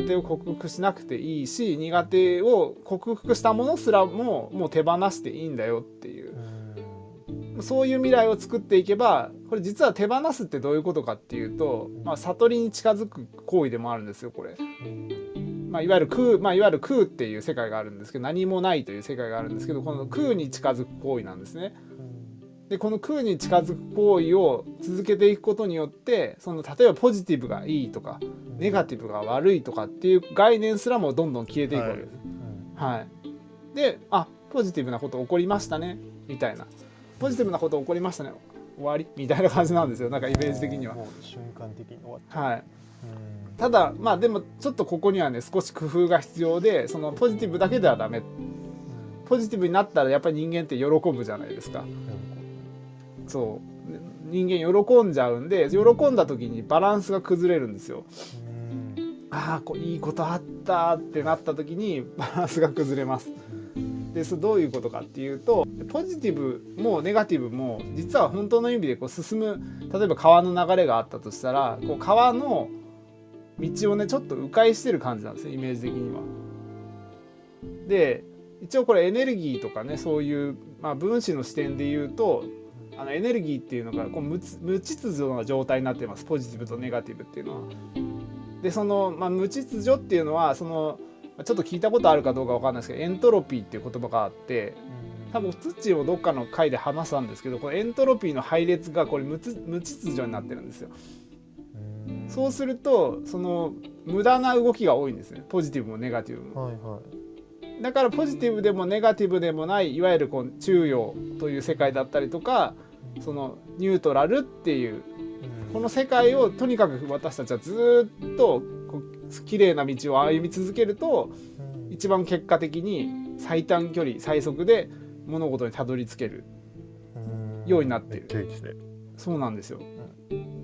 苦手を克服しなくていいし苦手を克服したものすらももう手放していいんだよっていう。う、そういう未来を作っていけばこれ実は手放すってどういうことかっていうと、まあ、悟りに近づく行為でもあるんですよこれ。まあ、いわゆる空、まあ、いわゆる空っていう世界があるんですけど何もないという世界があるんですけどこの空に近づく行為なんですね。でこの空に近づく行為を続けていくことによってその例えばポジティブがいいとかネガティブが悪いとかっていう概念すらもどんどん消えていくわけです。はい、はい、であポジティブなこと起こりましたね。みたいな。ポジティブなこと起こりましたね。終わり。みたいな感じなんですよ。なんかイメージ的には。瞬間的に終わっはい。ただまあでもちょっとここにはね少し工夫が必要でそのポジティブだけではダメ。ポジティブになったらやっぱり人間って喜ぶじゃないですか。そう人間喜んじゃうんで喜んだ時にバランスが崩れるんですよ。ああこういいことあったってなった時に バランスが崩れます。でそれどういうことかっていうとポジティブもネガティブも実は本当の意味でこう進む例えば川の流れがあったとしたらこう川の道をねちょっと迂回してる感じなんですねイメージ的には。で一応これエネルギーとかねそういう、まあ、分子の視点で言うとあのエネルギーっていうのがこう無無秩序な状態になってますポジティブとネガティブっていうのは。でその、まあ、無秩序っていうのはそのちょっと聞いたことあるかどうかわかんないですけどエントロピーっていう言葉があって多分ツッチーもどっかの回で話したんですけどこのエントロピーの配列がこれ無無秩序になってるんですよ。そうするとその無駄な動きが多いんですねポジティブもネガティブも。はいはいだからポジティブでもネガティブでもないいわゆるこう中庸という世界だったりとかそのニュートラルっていうこの世界をとにかく私たちはずっとこう綺麗な道を歩み続けると一番結果的に最短距離最速で物事にたどり着けるようになってる。そうなんですよ。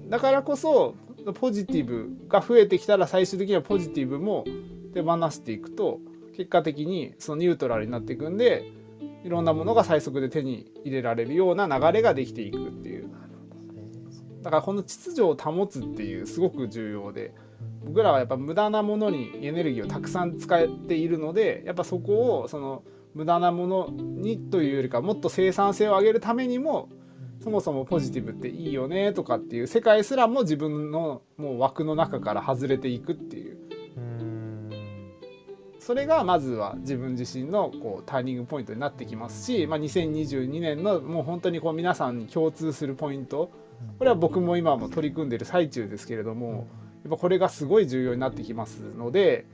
だからこそポジティブが増えてきたら最終的にはポジティブも手放していくと結果的にそのニュートラルになっていくんでいろんなものが最速で手に入れられるような流れができていくっていう。だからこの秩序を保つっていうすごく重要で。僕らはやっぱ無駄なものにエネルギーをたくさん使っているのでやっぱそこをその無駄なものにというよりかもっと生産性を上げるためにもそもそもポジティブっていいよねとかっていう世界すらも自分のもう枠の中から外れていくっていう。それがまずは自分自身のこうターニングポイントになってきますし、まあ、2022年のもう本当にこう皆さんに共通するポイント。これは僕も今も取り組んでいる最中ですけれどもやっぱこれがすごい重要になってきますので。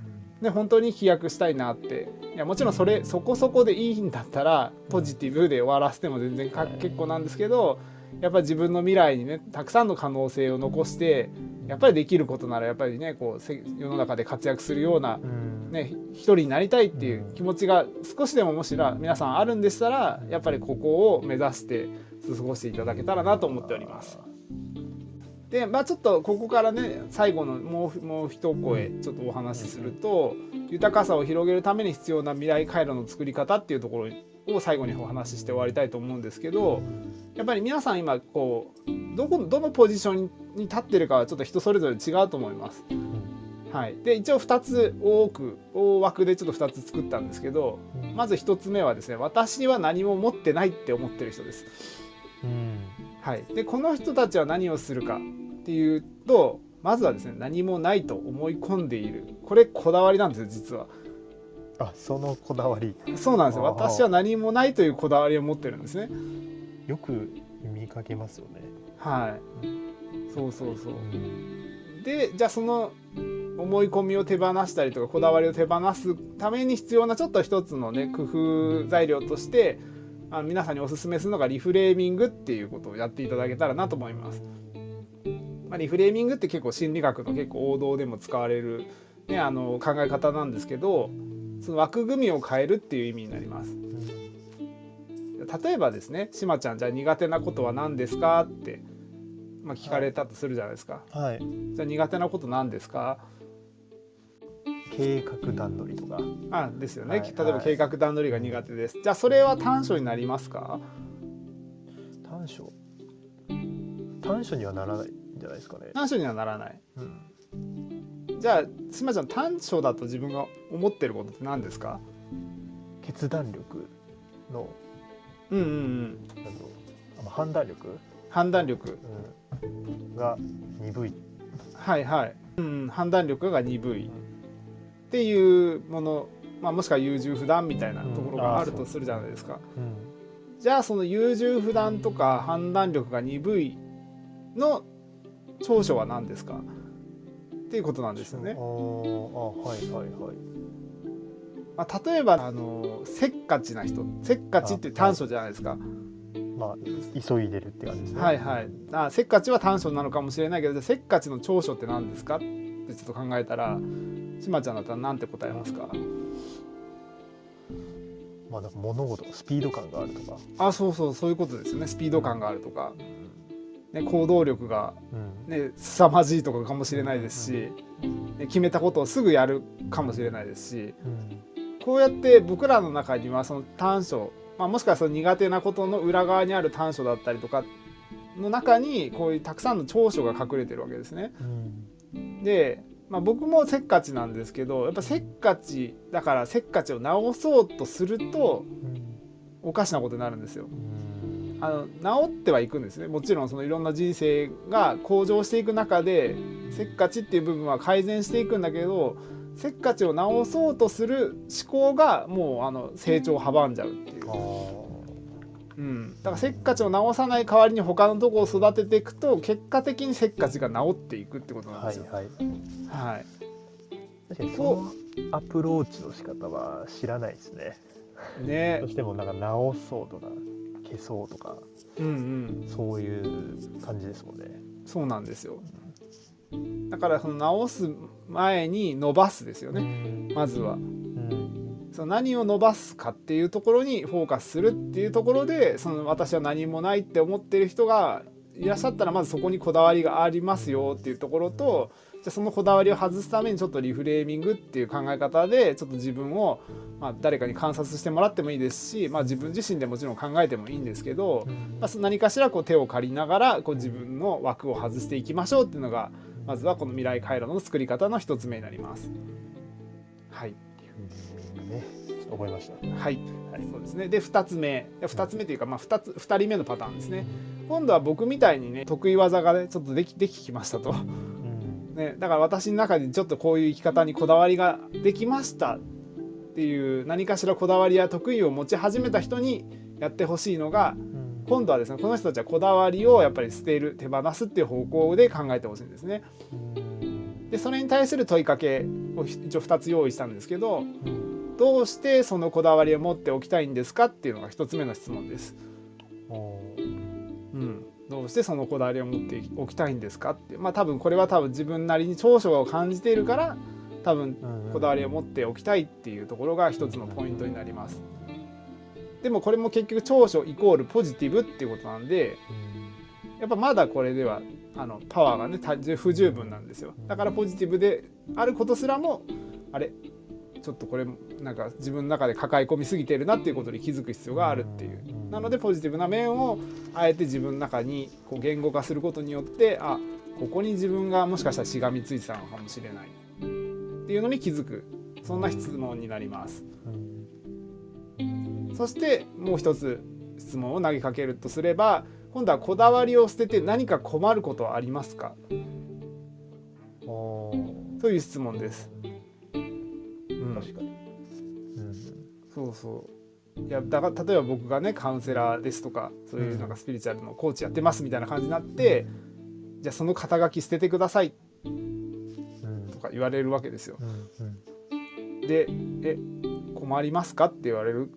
で本当に飛躍したいなって。いやもちろんそれそこそこでいいんだったらポジティブで終わらせても全然結構なんですけどやっぱり自分の未来にねたくさんの可能性を残してやっぱりできることならやっぱりねこう世の中で活躍するようなね、一人になりたいっていう気持ちが少しでももしら皆さんあるんでしたらやっぱりここを目指して過ごしていただけたらなと思っております。でまあちょっとここからね最後のもうもう一声ちょっとお話しすると豊かさを広げるために必要な未来回路の作り方っていうところを最後にお話しして終わりたいと思うんですけどやっぱり皆さん今こうどこどのポジションに立ってるかはちょっと人それぞれ違うと思います。はい、で一応2つ多く大枠でちょっと2つ作ったんですけど、うん、まず1つ目はですね私は何も持ってないって思ってる人です。うん、はい、でこの人たちは何をするかっていうとまずはですね何もないと思い込んでいるこれこだわりなんですよ実は。あそのこだわりそうなんですよ私は何もないというこだわりを持ってるんですね。よく見かけますよね。はい、そうそうそう。うん、でじゃあその思い込みを手放したりとかこだわりを手放すために必要なちょっと一つのね工夫材料としてあの皆さんにおすすめするのがリフレーミングっていうことをやっていただけたらなと思います。まあ、リフレーミングって結構心理学の結構王道でも使われる、ね、あの考え方なんですけどその枠組みを変えるっていう意味になります。例えばですね「しまちゃんじゃあ苦手なことは何ですか?」って、まあ、聞かれたとするじゃないですか。はい、じゃあ苦手なこと何ですか？計画段取りとか。あですよね、はい、例えば計画段取りが苦手です、じゃあそれは短所になりますか？短所。短所にはならないんじゃないですかね。短所にはならない、うん、じゃあしまちゃん短所だと自分が思ってることって何ですか？決断力のうんうんうん。なんだろ判断力、判断力。うん、が鈍い。はいはい、うん、判断力が鈍い。っていうもの、まあ、もしくは優柔不断みたいなところがあるとするじゃないですか、うん。じゃあその優柔不断とか判断力が鈍いの長所は何ですか？っていうことなんですよねあはいはいはい。まあ、例えばあのせっかちな人せっかちって短所じゃないですか。まあ急いでるって感じですね。はいはい。あせっかちは短所なのかもしれないけどせっかちの長所って何ですか？ってちょっと考えたらしまちゃんだったら何て答えますか？まあ物事スピード感があるとか。あそうそうそういうことですよねスピード感があるとか、ね、行動力が、うん。ね、凄まじいとかかもしれないですし、ね決めたことをすぐやるかもしれないですしうん。こうやって僕らの中にはその短所、まあ、もしくはその苦手なことの裏側にある短所だったりとかの中にこういうたくさんの長所が隠れてるわけですね。うん。で、まあ、僕もせっかちなんですけどやっぱせっかちだからせっかちを直そうとするとおかしなことになるんですよ。うん。あの治ってはいくんですねもちろんそのいろんな人生が向上していく中でせっかちっていう部分は改善していくんだけどせっかちを直そうとする思考がもうあの成長を阻んじゃうっていううん、だからせっかちを直さない代わりに他のとこを育てていくと結果的にせっかちが治っていくってことなんですよ。はいはい。はい、確かにそのアプローチの仕方は知らないですね。ね どうしてもなんか直そうとか消そうとかうんうんそういう感じですもんね。そうなんですよ。だからその直す前に伸ばすですよねねまずは。うん。その何を伸ばすかっていうところにフォーカスするっていうところでその私は何もないって思ってる人がいらっしゃったらまずそこにこだわりがありますよっていうところとじゃあそのこだわりを外すためにちょっとリフレーミングっていう考え方でちょっと自分を、まあ、誰かに観察してもらってもいいですし、まあ、自分自身でもちろん考えてもいいんですけど、まあ、何かしらこう手を借りながらこう自分の枠を外していきましょうっていうのがまずはこの未来回路の作り方の一つ目になります。はいうんね、覚えました。はい、そうですね。で2つ目、2つ目というかまあ2つ2人目のパターンですね。今度は僕みたいにね得意技がねちょっとできでききましたと。うん。ね、だから私の中でちょっとこういう生き方にこだわりができましたっていう何かしらこだわりや得意を持ち始めた人にやってほしいのがうん今度はですねこの人たちはこだわりをやっぱり捨てる手放すっていう方向で考えてほしいんですね。うんでそれに対する問いかけを一応2つ用意したんですけどうんどうしてそのこだわりを持っておきたいんですかっていうのが1つ目の質問です。うん、どうしてそのこだわりを持っておきたいんですかって。まあ多分これは多分自分なりに長所を感じているから多分うんこだわりを持っておきたいっていうところが一つのポイントになります。でもこれも結局長所イコールポジティブっていうことなんでやっぱまだこれではあのパワーがね不十分なんですよ。だからポジティブであることすらもあれちょっとこれなんか自分の中で抱え込みすぎてるなっていうことに気づく必要があるっていう。うん。なのでポジティブな面をあえて自分の中にこう言語化することによってあここに自分がもしかしたらしがみついてたのかもしれないっていうのに気づく。そんな質問になります。うん。そしてもう一つ質問を投げかけるとすれば今度はこだわりを捨てて何か困ることはありますか？という質問です、うん、確かに。うんそうそういやだから例えば僕がねカウンセラーですとかそういうなんかスピリチュアルのコーチやってますみたいな感じになって、じゃあその肩書き捨ててくださいうんとか言われるわけですよ。うんで「え困りますか?」って言われる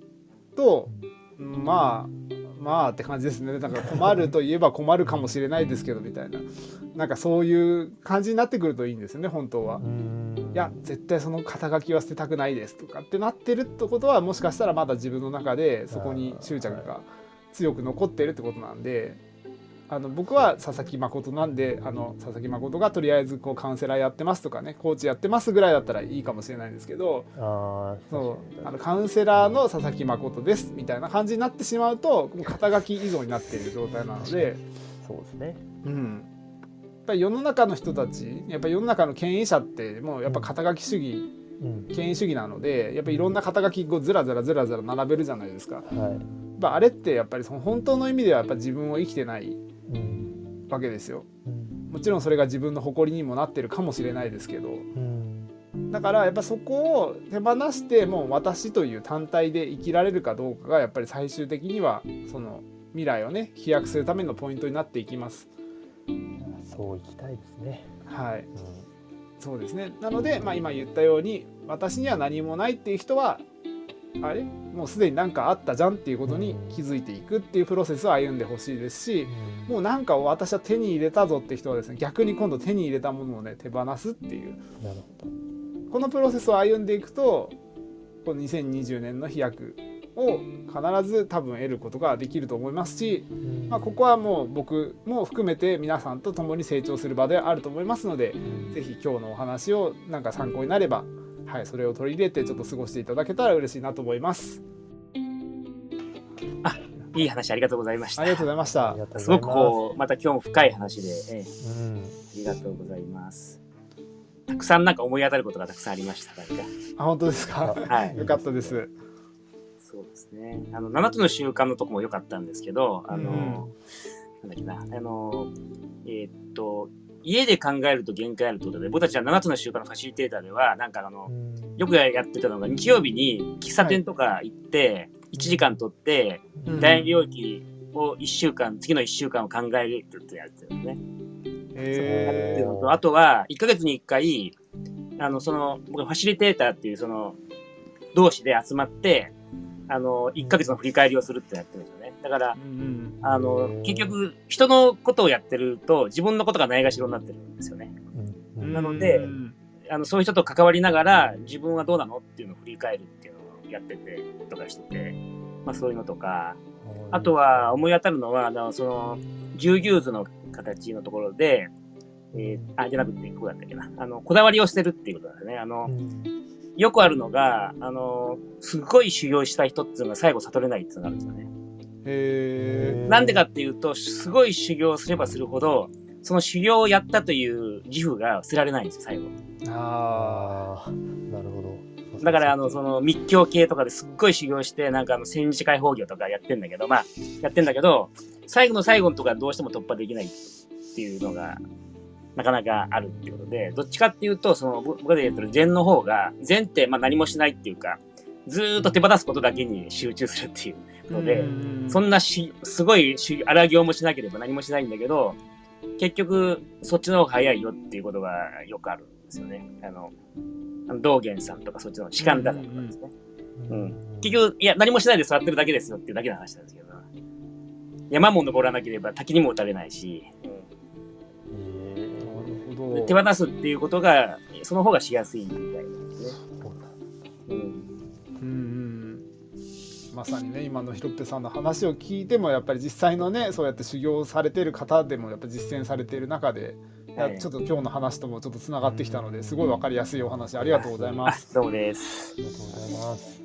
とまあまあって感じですね。だから困るといえば困るかもしれないですけどみたいな。なんかそういう感じになってくるといいんですよね本当は。う。ん。いや絶対その肩書きは捨てたくないですとかってなってるってことはもしかしたらまだ自分の中でそこに執着が強く残ってるってことなんであの僕は佐々木誠なんであの佐々木誠がとりあえずこうカウンセラーやってますとかねコーチやってますぐらいだったらいいかもしれないんですけどあーそうあのカウンセラーの佐々木誠ですみたいな感じになってしまうともう肩書き依存になっている状態なので。そうですね。うん、ぱり世の中の人たちやっぱり世の中の権威者ってもうやっぱ肩書き主義うん権威主義なのでやっぱりいろんな肩書きこうずらずらずらずら並べるじゃないですか。はいやっぱあれってやっぱりその本当の意味ではやっぱ自分を生きてないうんわけですよ。うん。もちろんそれが自分の誇りにもなってるかもしれないですけど。うん。だからやっぱそこを手放してもう私という単体で生きられるかどうかがやっぱり最終的にはその未来をね飛躍するためのポイントになっていきます。そういきたいですね。はい、うそうですね。なので、まあ、今言ったように私には何もないっていう人はあれ？もうすでに何かあったじゃんっていうことに気づいていくっていうプロセスを歩んでほしいですしん。もうなんか私は手に入れたぞって人はですね逆に今度手に入れたものをね手放すっていう。このプロセスを歩んでいくとこの2020年の飛躍を必ず多分得ることができると思いますし、まあ、ここはもう僕も含めて皆さんと共に成長する場であると思いますので是非今日のお話をなんか参考になれば、はい、それを取り入れてちょっと過ごしていただけたら嬉しいなと思います。いい話ありがとうございましたありがとうございましたすすごくこうまた今日も深い話で、ええうん。ありがとうございますたくさんなんか思い当たることがたくさんありましたあ本当ですか？はいよかったです。そうですね。あの、7つの習慣のとこも良かったんですけど、あの、うんなんだっけな、あの、えーっと、家で考えると限界あるってことで、僕たちは7つの習慣のファシリテーターでは、なんかあの、よくやってたのが、日曜日に喫茶店とか行って、1時間取って、うん。第二領域を1週間、次の1週間を考えるってやってるんですね。やるっていうのえと、あとは、1ヶ月に1回、あの、その、僕、ファシリテーターっていう、その、同士で集まって、あの、1ヶ月の振り返りをするってやってるんですよ。ね。だから、うんあの、結局、人のことをやってると、自分のことがないがしろになってるんですよね。うんうんなのでうんあの、そういう人と関わりながら、自分はどうなのっていうのを振り返るっていうのをやってて、とかしてて、まあそういうのとか、あとは思い当たるのは、あの、その、十牛図の形のところで、えーあ、じゃなくて、こうだったっけな。あの、こだわりを捨てるっていうことだよね。あの、うんよくあるのが、あの、すごい修行した人っていうのが最後悟れないっていうのがあるんですよね。へなんでかっていうと、すごい修行すればするほど、その修行をやったという自負が捨てられないんですよ、最後。ーあああ、なるほど。だから、あの、その密教系とかですっごい修行して、なんかあの、戦時解放業とかやってんだけど、まあ、やってんだけど、最後の最後のとこはどうしても突破できないっていうのが、なかなかあるっていうことで、どっちかっていうと、その、僕僕で言ってる禅の方が、禅って、まあ何もしないっていうか、ずーっと手放すことだけに集中するっていうーので、うん。そんなし、すごいし、荒行もしなければ何もしないんだけど、結局、そっちの方が早いよっていうことがよくあるんですよね。あの、道元さんとかそっちの士官打さんとかですね。うん。結局、いや、何もしないで座ってるだけですよっていうだけの話なんですけど、山も登らなければ滝にも打たれないし、手放すっていうことが、その方がしやすいみたいなんですね。まさにね今のひろっぺさんの話を聞いてもやっぱり実際のねそうやって修行されてる方でもやっぱ実践されている中で、はいちょっと今日の話ともちょっとつながってきたのですごい分かりやすいお話ありがとうございます。うもです。ありがとうございます。